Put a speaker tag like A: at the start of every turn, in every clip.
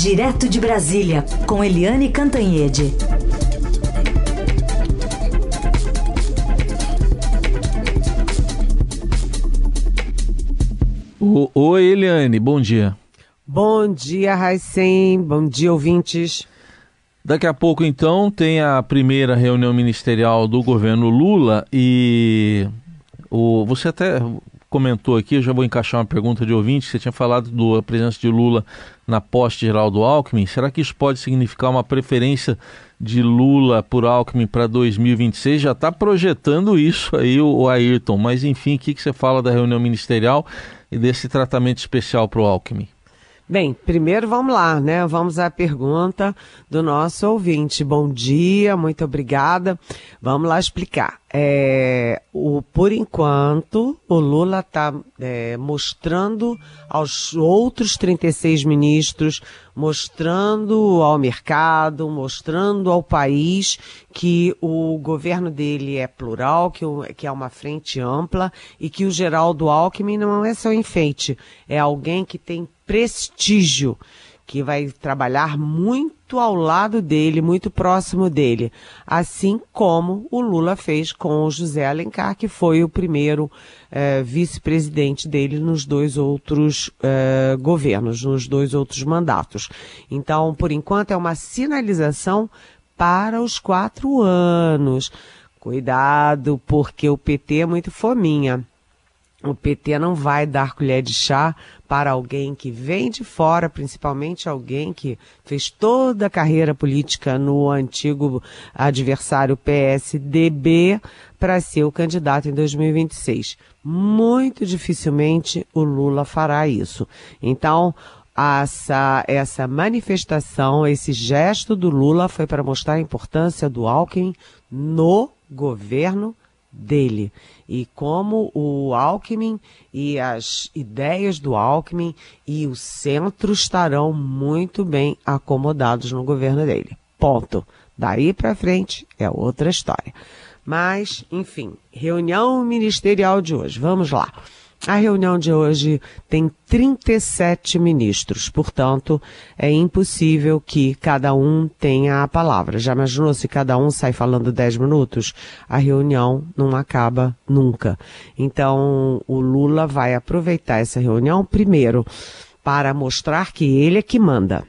A: Direto de Brasília, com Eliane Cantanhede.
B: Oi, Eliane, bom dia.
C: Bom dia, Raicem. Bom dia, ouvintes.
B: Daqui a pouco, então, tem a primeira reunião ministerial do governo Lula e o, você até comentou aqui, eu já vou encaixar uma pergunta de ouvinte, você tinha falado da presença de Lula na poste geral do Alckmin. Será que isso pode significar uma preferência de Lula por Alckmin para 2026? Já está projetando isso aí o Ayrton, mas enfim, o que, que você fala da reunião ministerial e desse tratamento especial para o Alckmin?
C: Bem, primeiro vamos lá, né? Vamos à pergunta do nosso ouvinte. Bom dia, muito obrigada. Vamos lá explicar. É, o, por enquanto, o Lula está é, mostrando aos outros 36 ministros, mostrando ao mercado, mostrando ao país que o governo dele é plural, que, o, que é uma frente ampla e que o Geraldo Alckmin não é só enfeite, é alguém que tem prestígio, que vai trabalhar muito ao lado dele, muito próximo dele, assim como o Lula fez com o José Alencar, que foi o primeiro eh, vice-presidente dele nos dois outros eh, governos, nos dois outros mandatos. Então, por enquanto, é uma sinalização para os quatro anos. Cuidado, porque o PT é muito fominha. O PT não vai dar colher de chá para alguém que vem de fora, principalmente alguém que fez toda a carreira política no antigo adversário PSDB, para ser o candidato em 2026. Muito dificilmente o Lula fará isso. Então, essa, essa manifestação, esse gesto do Lula foi para mostrar a importância do Alckmin no governo dele e como o Alckmin e as ideias do Alckmin e o centro estarão muito bem acomodados no governo dele. Ponto. Daí para frente é outra história. Mas, enfim, reunião ministerial de hoje. Vamos lá. A reunião de hoje tem 37 ministros, portanto, é impossível que cada um tenha a palavra. Já imaginou se cada um sai falando 10 minutos? A reunião não acaba nunca. Então, o Lula vai aproveitar essa reunião, primeiro, para mostrar que ele é que manda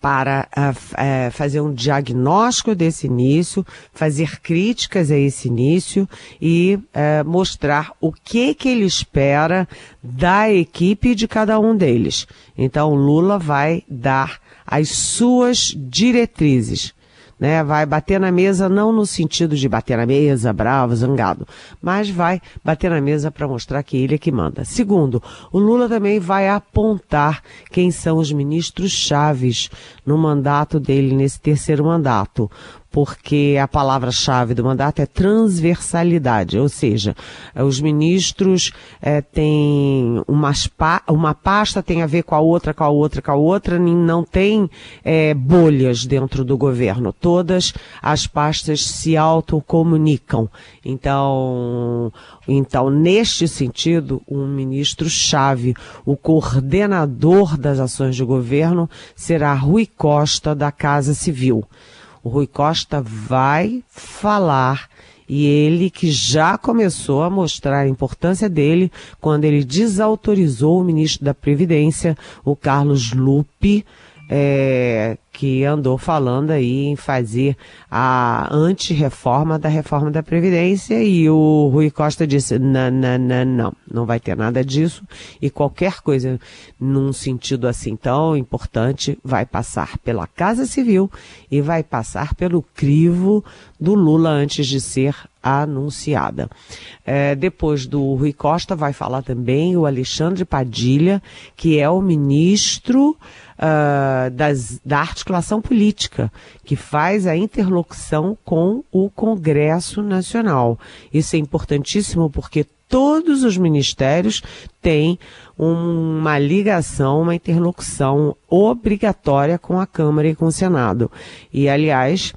C: para uh, uh, fazer um diagnóstico desse início, fazer críticas a esse início e uh, mostrar o que que ele espera da equipe de cada um deles. Então, Lula vai dar as suas diretrizes né? Vai bater na mesa não no sentido de bater na mesa, bravo, zangado, mas vai bater na mesa para mostrar que ele é que manda. Segundo, o Lula também vai apontar quem são os ministros chaves no mandato dele nesse terceiro mandato porque a palavra-chave do mandato é transversalidade, ou seja, os ministros é, têm umas pa uma pasta tem a ver com a outra, com a outra, com a outra, não tem é, bolhas dentro do governo. Todas as pastas se autocomunicam. Então, então, neste sentido, um ministro-chave, o coordenador das ações de governo, será Rui Costa da Casa Civil. O Rui Costa vai falar. E ele que já começou a mostrar a importância dele quando ele desautorizou o ministro da Previdência, o Carlos Lupe, é, que andou falando aí em fazer a anti-reforma da reforma da Previdência e o Rui Costa disse, não, não, não, não, não vai ter nada disso e qualquer coisa num sentido assim tão importante vai passar pela Casa Civil e vai passar pelo crivo do Lula antes de ser anunciada. É, depois do Rui Costa vai falar também o Alexandre Padilha, que é o ministro uh, das, da articulação política, que faz a interlocução com o Congresso Nacional. Isso é importantíssimo porque todos os ministérios têm uma ligação, uma interlocução obrigatória com a Câmara e com o Senado. E, aliás,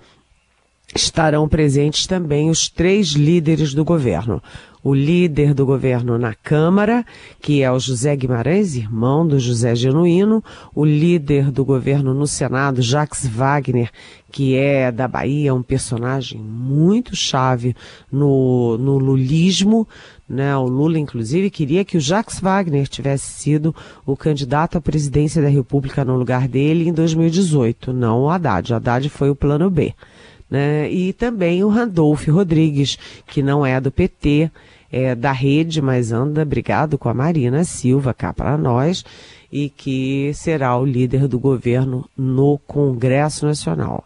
C: estarão presentes também os três líderes do governo o líder do governo na Câmara, que é o José Guimarães, irmão do José Genuíno, o líder do governo no Senado, Jacques Wagner, que é da Bahia, um personagem muito chave no, no lulismo, né? O Lula, inclusive, queria que o Jacques Wagner tivesse sido o candidato à presidência da República no lugar dele em 2018, não o Haddad. O Haddad foi o plano B. Né? E também o Randolph Rodrigues, que não é do PT, é da rede, mas anda brigado com a Marina Silva, cá para nós, e que será o líder do governo no Congresso Nacional.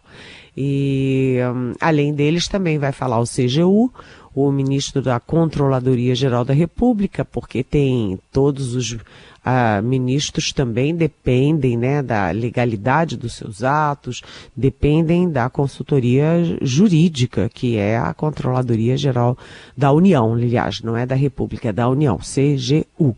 C: E um, além deles também vai falar o CGU, o ministro da Controladoria Geral da República, porque tem todos os ministros também dependem né, da legalidade dos seus atos, dependem da consultoria jurídica, que é a Controladoria Geral da União, aliás, não é da República, é da União, CGU.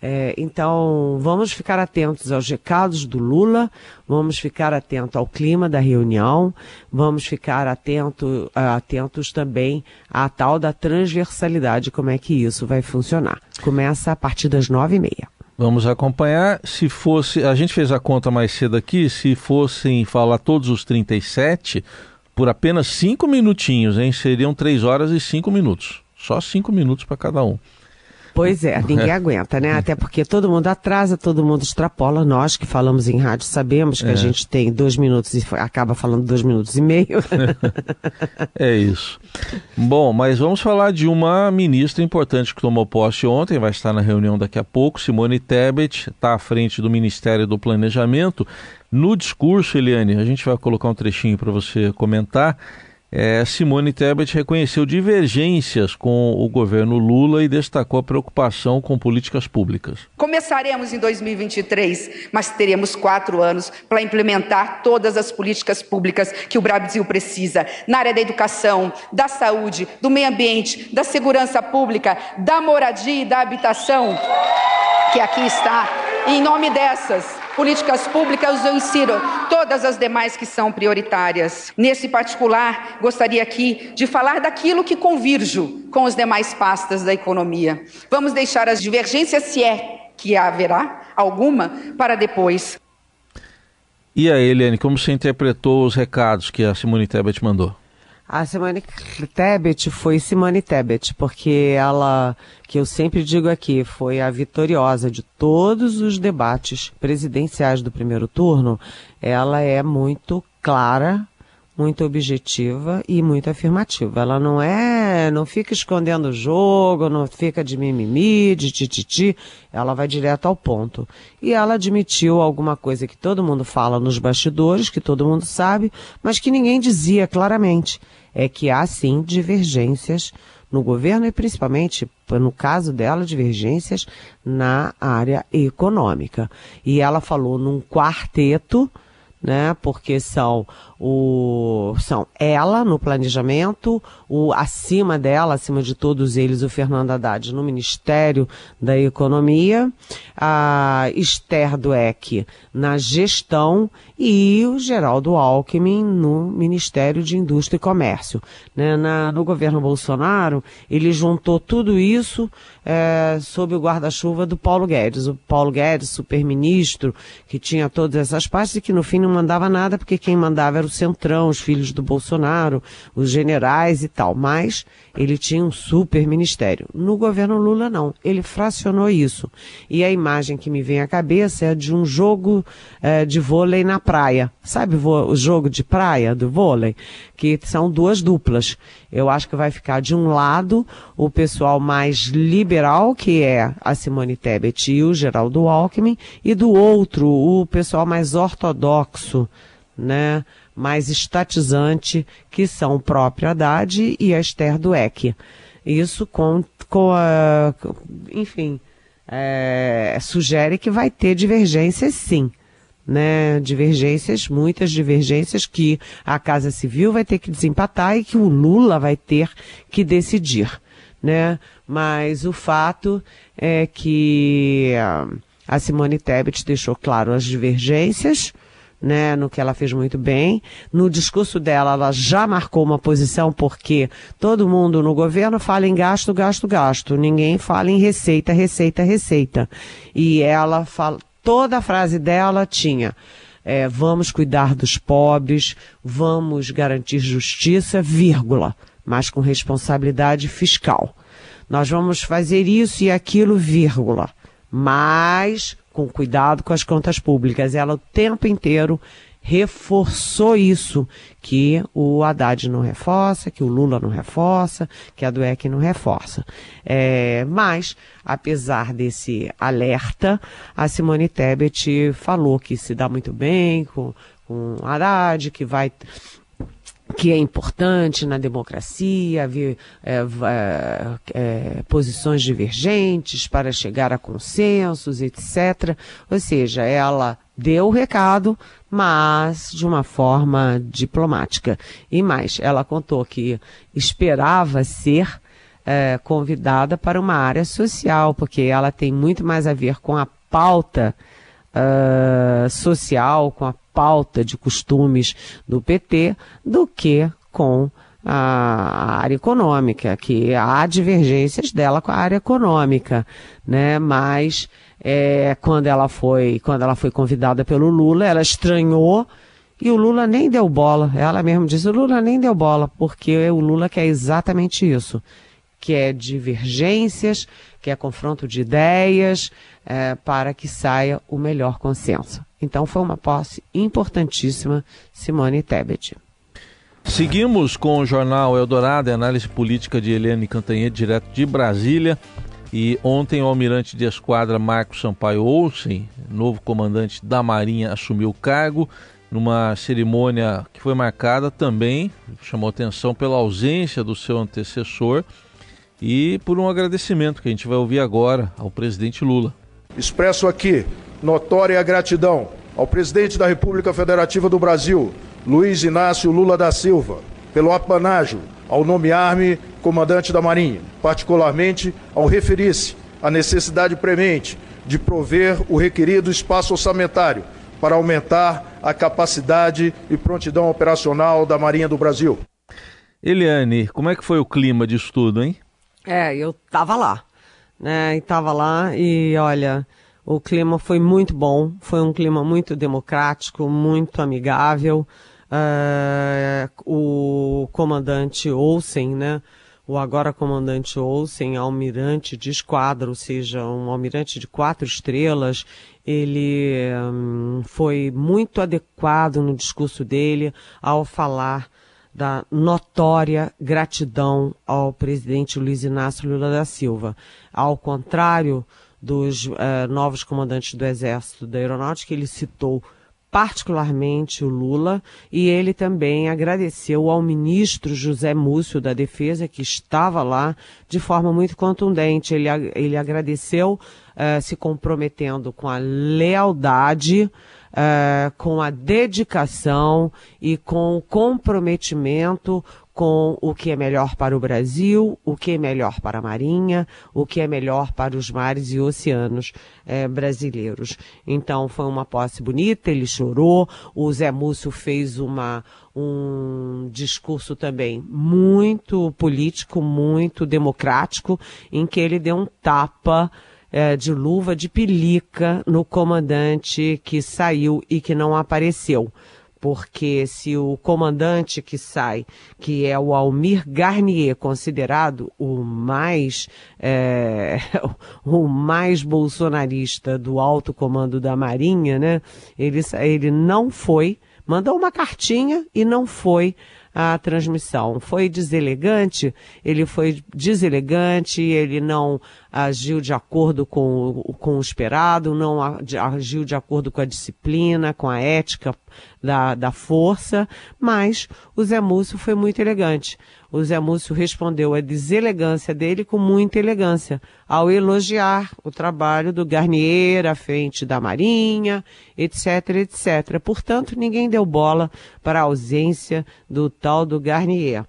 C: É, então, vamos ficar atentos aos recados do Lula, vamos ficar atentos ao clima da reunião, vamos ficar atento, atentos também à tal da transversalidade, como é que isso vai funcionar. Começa a partir das nove e meia.
B: Vamos acompanhar. Se fosse, a gente fez a conta mais cedo aqui, se fossem falar todos os 37, por apenas cinco minutinhos, hein? Seriam três horas e cinco minutos. Só cinco minutos para cada um.
C: Pois é, ninguém aguenta, né? Até porque todo mundo atrasa, todo mundo extrapola. Nós que falamos em rádio sabemos que é. a gente tem dois minutos e acaba falando dois minutos e meio.
B: é isso. Bom, mas vamos falar de uma ministra importante que tomou posse ontem, vai estar na reunião daqui a pouco. Simone Tebet está à frente do Ministério do Planejamento. No discurso, Eliane, a gente vai colocar um trechinho para você comentar é, Simone Tebet reconheceu divergências com o governo Lula e destacou a preocupação com políticas públicas.
D: Começaremos em 2023, mas teremos quatro anos para implementar todas as políticas públicas que o Brasil precisa na área da educação, da saúde, do meio ambiente, da segurança pública, da moradia e da habitação, que aqui está. E em nome dessas, políticas públicas, eu insiro todas as demais que são prioritárias. Nesse particular, gostaria aqui de falar daquilo que convirjo com os demais pastas da economia. Vamos deixar as divergências, se é que haverá alguma, para depois.
B: E aí, Eliane, como você interpretou os recados que a Simone Tebet mandou?
C: A Simone Tebet foi Simone Tebet, porque ela, que eu sempre digo aqui, foi a vitoriosa de todos os debates presidenciais do primeiro turno. Ela é muito clara, muito objetiva e muito afirmativa. Ela não é, não fica escondendo o jogo, não fica de mimimi, de tititi, ela vai direto ao ponto. E ela admitiu alguma coisa que todo mundo fala nos bastidores, que todo mundo sabe, mas que ninguém dizia claramente é que há sim divergências no governo e principalmente, no caso dela, divergências na área econômica. E ela falou num quarteto, né? Porque são o são ela no planejamento, o acima dela, acima de todos eles, o Fernando Haddad no Ministério da Economia, a Esther Dueck na gestão e o Geraldo Alckmin no Ministério de Indústria e Comércio. Né? Na, no governo Bolsonaro, ele juntou tudo isso é, sob o guarda-chuva do Paulo Guedes. O Paulo Guedes, super-ministro, que tinha todas essas partes e que no fim não mandava nada, porque quem mandava era o Centrão, os filhos do Bolsonaro, os generais e tal. Mas ele tinha um super ministério. No governo Lula, não. Ele fracionou isso. E a imagem que me vem à cabeça é de um jogo é, de vôlei na praia. Sabe o jogo de praia do vôlei? Que são duas duplas. Eu acho que vai ficar de um lado o pessoal mais liberal, que é a Simone Tebet e o Geraldo Alckmin, e do outro o pessoal mais ortodoxo, né? mais estatizante, que são o próprio Haddad e a Esther Dueck. Isso com, com a, enfim, é, sugere que vai ter divergências sim. Né, divergências, muitas divergências que a Casa Civil vai ter que desempatar e que o Lula vai ter que decidir, né? Mas o fato é que a Simone Tebet deixou claro as divergências, né, no que ela fez muito bem. No discurso dela, ela já marcou uma posição, porque todo mundo no governo fala em gasto, gasto, gasto. Ninguém fala em receita, receita, receita. E ela fala, toda a frase dela tinha. É, vamos cuidar dos pobres, vamos garantir justiça, vírgula, mas com responsabilidade fiscal. Nós vamos fazer isso e aquilo, vírgula, mas com cuidado com as contas públicas. Ela o tempo inteiro reforçou isso, que o Haddad não reforça, que o Lula não reforça, que a Dueck não reforça. É, mas, apesar desse alerta, a Simone Tebet falou que se dá muito bem com, com Haddad, que vai que é importante na democracia, haver é, é, é, posições divergentes para chegar a consensos, etc. Ou seja, ela deu o recado, mas de uma forma diplomática. E mais, ela contou que esperava ser é, convidada para uma área social, porque ela tem muito mais a ver com a pauta uh, social, com a pauta de costumes do PT do que com a área econômica, que há divergências dela com a área econômica, né? Mas é, quando ela foi quando ela foi convidada pelo Lula, ela estranhou e o Lula nem deu bola. Ela mesma disse: o Lula nem deu bola, porque o Lula quer exatamente isso, que é divergências, que é confronto de ideias, é, para que saia o melhor consenso. Então foi uma posse importantíssima, Simone Tebet.
B: Seguimos com o jornal Eldorado, análise política de Helene Cantanhede, direto de Brasília. E ontem o almirante de esquadra Marcos Sampaio Olsen, novo comandante da Marinha, assumiu o cargo numa cerimônia que foi marcada também, chamou atenção pela ausência do seu antecessor e por um agradecimento que a gente vai ouvir agora ao presidente Lula.
E: Expresso aqui notória gratidão ao presidente da República Federativa do Brasil, Luiz Inácio Lula da Silva, pelo apanágio ao nomear-me comandante da Marinha, particularmente ao referir-se à necessidade premente de prover o requerido espaço orçamentário para aumentar a capacidade e prontidão operacional da Marinha do Brasil.
B: Eliane, como é que foi o clima de estudo, hein?
C: É, eu tava lá, né? E tava lá e olha, o clima foi muito bom, foi um clima muito democrático, muito amigável. Uh, o comandante Olsen, né? O agora comandante Olsen, almirante de esquadra, ou seja, um almirante de quatro estrelas, ele um, foi muito adequado no discurso dele ao falar da notória gratidão ao presidente Luiz Inácio Lula da Silva. Ao contrário dos uh, novos comandantes do Exército da Aeronáutica, ele citou particularmente o Lula e ele também agradeceu ao ministro José Múcio da Defesa, que estava lá de forma muito contundente. Ele, ele agradeceu uh, se comprometendo com a lealdade uh, com a dedicação e com o comprometimento com o que é melhor para o Brasil, o que é melhor para a Marinha, o que é melhor para os mares e oceanos eh, brasileiros. Então foi uma posse bonita, ele chorou, o Zé Múcio fez uma, um discurso também muito político, muito democrático, em que ele deu um tapa é, de luva de pelica no comandante que saiu e que não apareceu. Porque se o comandante que sai, que é o Almir Garnier, considerado o mais, é, o mais bolsonarista do alto comando da Marinha, né? Ele, ele não foi, mandou uma cartinha e não foi a transmissão. Foi deselegante, ele foi deselegante, ele não agiu de acordo com, com o esperado, não agiu de acordo com a disciplina, com a ética da, da força, mas o Zé Múcio foi muito elegante. O Zé Múcio respondeu à deselegância dele com muita elegância, ao elogiar o trabalho do Garnier à frente da Marinha, etc, etc. Portanto, ninguém deu bola para a ausência do tal do Garnier.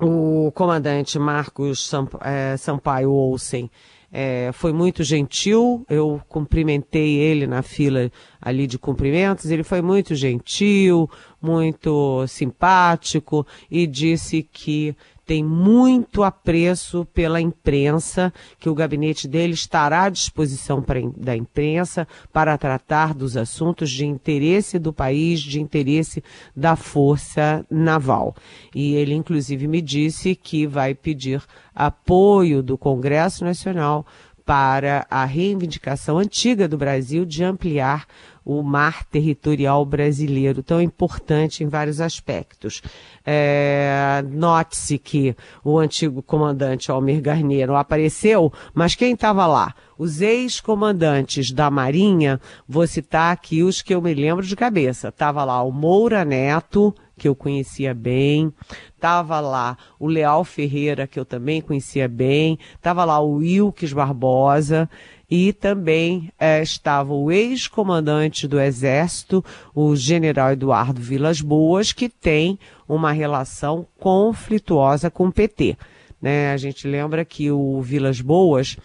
C: O comandante Marcos é, Sampaio Olsen é, foi muito gentil. Eu cumprimentei ele na fila ali de cumprimentos. Ele foi muito gentil, muito simpático e disse que tem muito apreço pela imprensa, que o gabinete dele estará à disposição pra, da imprensa para tratar dos assuntos de interesse do país, de interesse da Força Naval. E ele, inclusive, me disse que vai pedir apoio do Congresso Nacional para a reivindicação antiga do Brasil de ampliar o mar territorial brasileiro, tão importante em vários aspectos. É, Note-se que o antigo comandante Almir Garnier não apareceu, mas quem estava lá? Os ex-comandantes da Marinha, vou citar aqui os que eu me lembro de cabeça. Estava lá o Moura Neto, que eu conhecia bem, estava lá o Leal Ferreira, que eu também conhecia bem, estava lá o Wilkes Barbosa, e também é, estava o ex-comandante do Exército, o general Eduardo Vilas Boas, que tem uma relação conflituosa com o PT. Né? A gente lembra que o Vilas Boas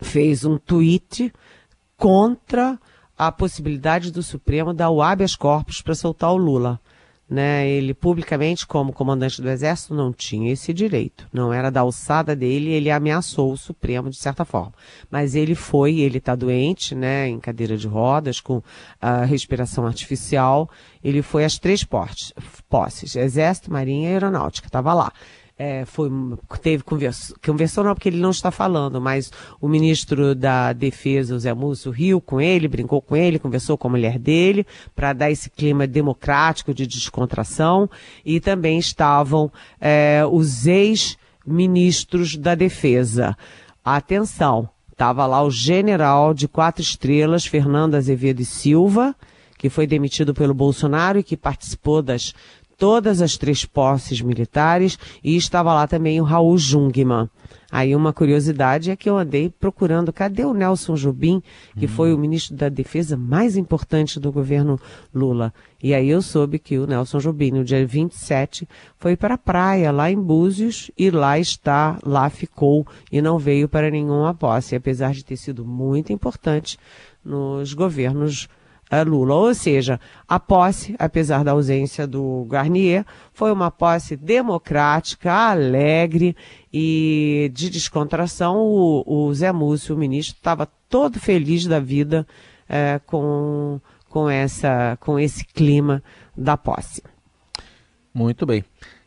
C: fez um tweet contra a possibilidade do Supremo dar o habeas corpus para soltar o Lula né? Ele publicamente, como comandante do exército, não tinha esse direito. Não era da alçada dele, ele ameaçou o Supremo de certa forma. Mas ele foi, ele está doente, né? Em cadeira de rodas, com a respiração artificial. Ele foi às três posses, posses Exército, Marinha e Aeronáutica. Estava lá é, foi, teve conversou, conversou não porque ele não está falando, mas o ministro da Defesa, o Zé Múcio, riu com ele, brincou com ele, conversou com a mulher dele, para dar esse clima democrático de descontração, e também estavam é, os ex-ministros da Defesa. Atenção, estava lá o general de quatro estrelas, Fernando Azevedo e Silva, que foi demitido pelo Bolsonaro e que participou das todas as três posses militares e estava lá também o Raul Jungmann. Aí uma curiosidade é que eu andei procurando cadê o Nelson Jubim, que uhum. foi o ministro da Defesa mais importante do governo Lula. E aí eu soube que o Nelson Jubim, no dia 27, foi para a praia lá em Búzios e lá está, lá ficou e não veio para nenhuma posse, apesar de ter sido muito importante nos governos Lula. Ou seja, a posse, apesar da ausência do Garnier, foi uma posse democrática, alegre e de descontração. O, o Zé Múcio, o ministro, estava todo feliz da vida é, com, com, essa, com esse clima da posse.
B: Muito bem.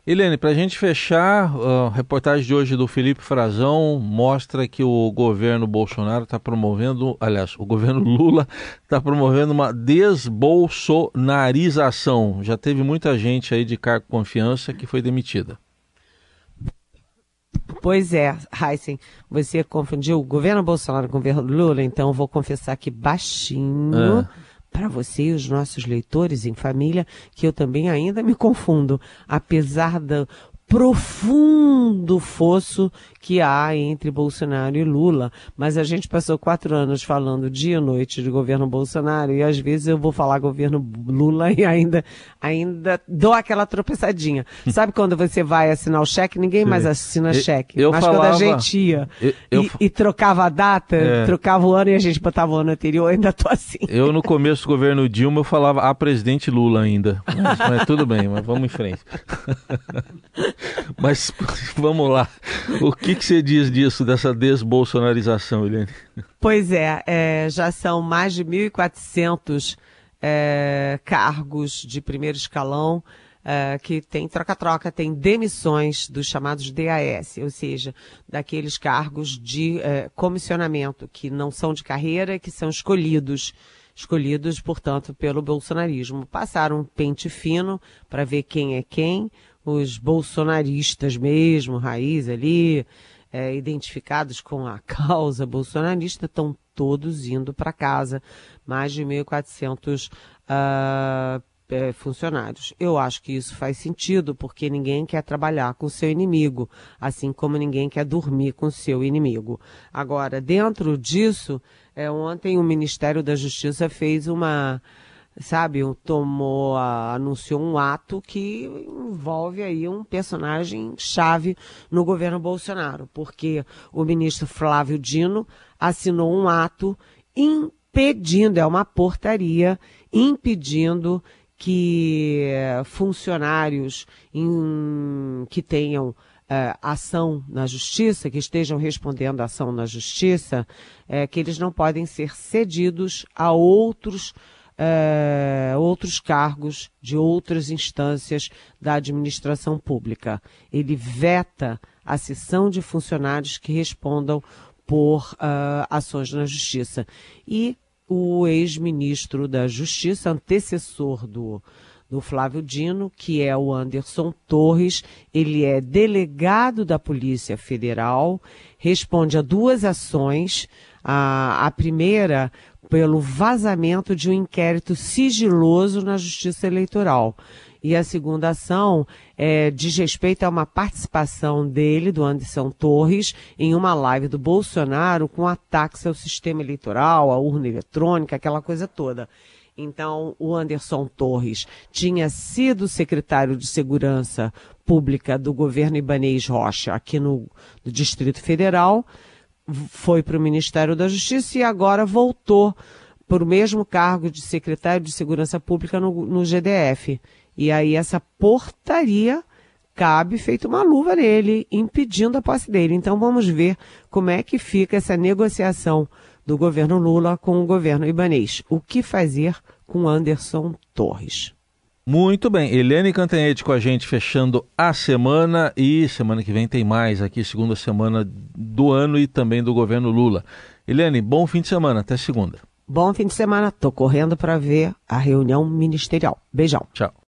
B: Helene, para a gente fechar, a reportagem de hoje do Felipe Frazão mostra que o governo Bolsonaro está promovendo, aliás, o governo Lula está promovendo uma desbolsonarização. Já teve muita gente aí de cargo confiança que foi demitida.
C: Pois é, Heisen, você confundiu o governo Bolsonaro com o governo Lula, então vou confessar aqui baixinho. É para você e os nossos leitores em família que eu também ainda me confundo, apesar do profundo fosso que há entre Bolsonaro e Lula. Mas a gente passou quatro anos falando dia e noite de governo Bolsonaro e às vezes eu vou falar governo Lula e ainda, ainda dou aquela tropeçadinha. Sabe quando você vai assinar o cheque, ninguém Sim. mais assina eu, cheque. Eu Mas falava, quando a gente ia eu, eu, e, e, trocava a data, é. trocava o ano e a gente botava o ano anterior, ainda tô assim.
B: Eu no começo do governo Dilma eu falava a presidente Lula ainda. Mas, mas tudo bem, mas vamos em frente. mas vamos lá. O que que, você diz disso, dessa desbolsonarização, Eliane?
C: Pois é, é já são mais de 1.400 é, cargos de primeiro escalão é, que tem troca-troca, tem demissões dos chamados DAS, ou seja, daqueles cargos de é, comissionamento que não são de carreira, que são escolhidos escolhidos, portanto, pelo bolsonarismo. Passaram um pente fino para ver quem é quem, os bolsonaristas mesmo, raiz ali, é, identificados com a causa bolsonarista, estão todos indo para casa. Mais de 1.400 uh, é, funcionários. Eu acho que isso faz sentido, porque ninguém quer trabalhar com seu inimigo, assim como ninguém quer dormir com seu inimigo. Agora, dentro disso, é, ontem o Ministério da Justiça fez uma sabe, tomou, anunciou um ato que envolve aí um personagem chave no governo Bolsonaro, porque o ministro Flávio Dino assinou um ato impedindo, é uma portaria impedindo que funcionários em, que tenham é, ação na justiça, que estejam respondendo ação na justiça, é, que eles não podem ser cedidos a outros é, outros cargos de outras instâncias da administração pública. Ele veta a cessão de funcionários que respondam por uh, ações na justiça. E o ex-ministro da Justiça, antecessor do, do Flávio Dino, que é o Anderson Torres. Ele é delegado da Polícia Federal, responde a duas ações. A, a primeira pelo vazamento de um inquérito sigiloso na Justiça Eleitoral. E a segunda ação é, diz respeito a uma participação dele, do Anderson Torres, em uma live do Bolsonaro com ataques ao sistema eleitoral, à urna eletrônica, aquela coisa toda. Então, o Anderson Torres tinha sido secretário de Segurança Pública do governo Ibanês Rocha, aqui no, no Distrito Federal, foi para o Ministério da Justiça e agora voltou para o mesmo cargo de secretário de Segurança Pública no, no GDF. E aí essa portaria cabe feito uma luva nele, impedindo a posse dele. Então vamos ver como é que fica essa negociação do governo Lula com o governo ibanês. O que fazer com Anderson Torres?
B: Muito bem, Eliane Cantanhete com a gente fechando a semana e semana que vem tem mais aqui, segunda semana do ano e também do governo Lula. Eliane, bom fim de semana, até segunda.
C: Bom fim de semana, tô correndo para ver a reunião ministerial. Beijão.
B: Tchau.